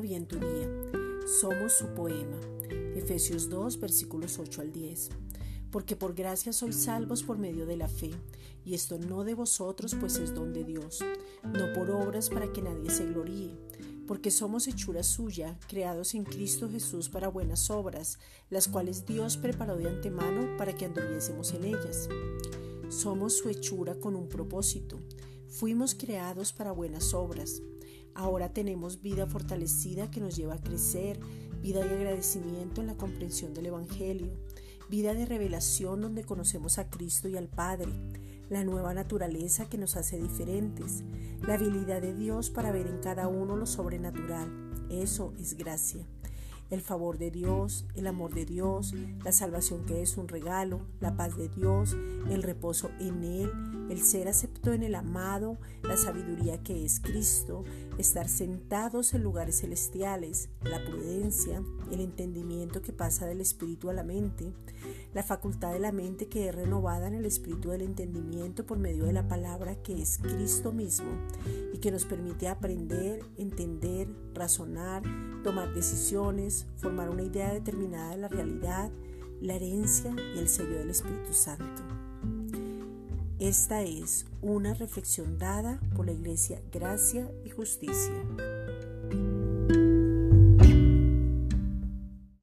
bien tu día. Somos su poema. Efesios 2, versículos 8 al 10. Porque por gracia sois salvos por medio de la fe, y esto no de vosotros, pues es don de Dios, no por obras para que nadie se gloríe, porque somos hechura suya, creados en Cristo Jesús para buenas obras, las cuales Dios preparó de antemano para que anduviésemos en ellas. Somos su hechura con un propósito. Fuimos creados para buenas obras. Ahora tenemos vida fortalecida que nos lleva a crecer, vida de agradecimiento en la comprensión del Evangelio, vida de revelación donde conocemos a Cristo y al Padre, la nueva naturaleza que nos hace diferentes, la habilidad de Dios para ver en cada uno lo sobrenatural. Eso es gracia el favor de Dios, el amor de Dios, la salvación que es un regalo, la paz de Dios, el reposo en Él, el ser acepto en el amado, la sabiduría que es Cristo, estar sentados en lugares celestiales, la prudencia, el entendimiento que pasa del espíritu a la mente, la facultad de la mente que es renovada en el espíritu del entendimiento por medio de la palabra que es Cristo mismo y que nos permite aprender, entender, razonar, tomar decisiones, formar una idea determinada de la realidad, la herencia y el sello del Espíritu Santo. Esta es una reflexión dada por la Iglesia Gracia y Justicia.